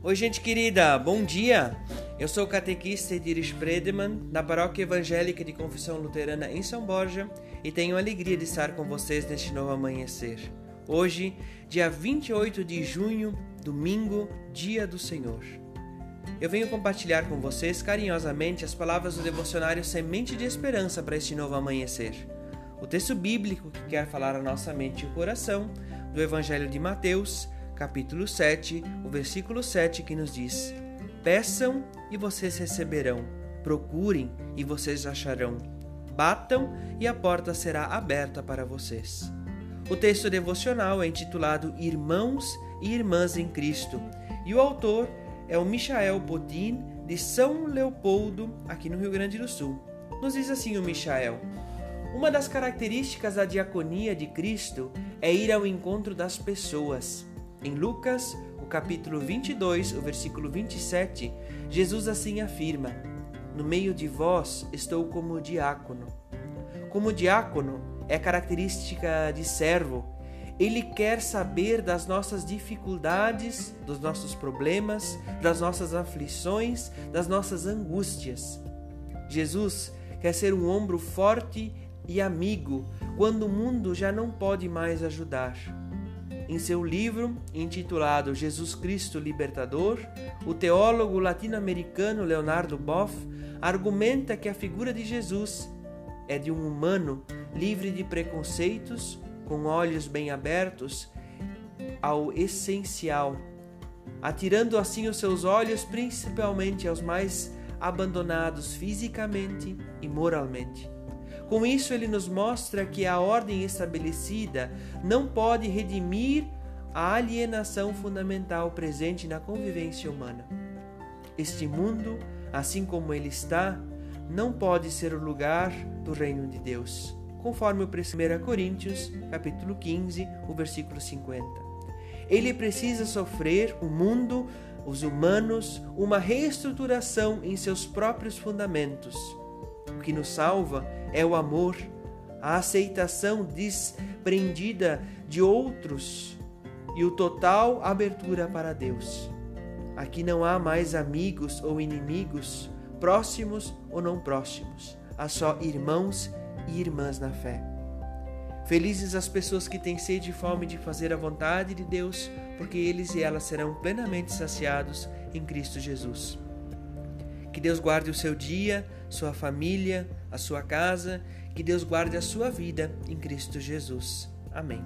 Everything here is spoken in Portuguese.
Oi, gente querida, bom dia! Eu sou o catequista Ediris Predeman, da Paróquia Evangélica de Confissão Luterana em São Borja, e tenho a alegria de estar com vocês neste novo amanhecer. Hoje, dia 28 de junho, domingo, dia do Senhor. Eu venho compartilhar com vocês carinhosamente as palavras do devocionário Semente de Esperança para este novo amanhecer. O texto bíblico que quer falar a nossa mente e coração, do Evangelho de Mateus, capítulo 7, o versículo 7, que nos diz: Peçam e vocês receberão, procurem e vocês acharão, batam e a porta será aberta para vocês. O texto devocional é intitulado Irmãos e Irmãs em Cristo e o autor é o Michael Bodin, de São Leopoldo, aqui no Rio Grande do Sul. Nos diz assim o Michael: Uma das características da diaconia de Cristo é ir ao encontro das pessoas. Em Lucas, o capítulo 22, o versículo 27, Jesus assim afirma: No meio de vós estou como diácono. Como diácono é característica de servo. Ele quer saber das nossas dificuldades, dos nossos problemas, das nossas aflições, das nossas angústias. Jesus quer ser um ombro forte e amigo quando o mundo já não pode mais ajudar. Em seu livro, intitulado Jesus Cristo Libertador, o teólogo latino-americano Leonardo Boff argumenta que a figura de Jesus é de um humano livre de preconceitos, com olhos bem abertos ao essencial, atirando assim os seus olhos principalmente aos mais abandonados fisicamente e moralmente. Com isso, ele nos mostra que a ordem estabelecida não pode redimir a alienação fundamental presente na convivência humana. Este mundo, assim como ele está, não pode ser o lugar do reino de Deus, conforme o 1 Coríntios, capítulo 15, o versículo 50. Ele precisa sofrer o mundo, os humanos, uma reestruturação em seus próprios fundamentos. O que nos salva é o amor, a aceitação desprendida de outros e o total abertura para Deus. Aqui não há mais amigos ou inimigos, próximos ou não próximos, há só irmãos e irmãs na fé. Felizes as pessoas que têm sede e fome de fazer a vontade de Deus, porque eles e elas serão plenamente saciados em Cristo Jesus. Que Deus guarde o seu dia, sua família, a sua casa, que Deus guarde a sua vida em Cristo Jesus. Amém.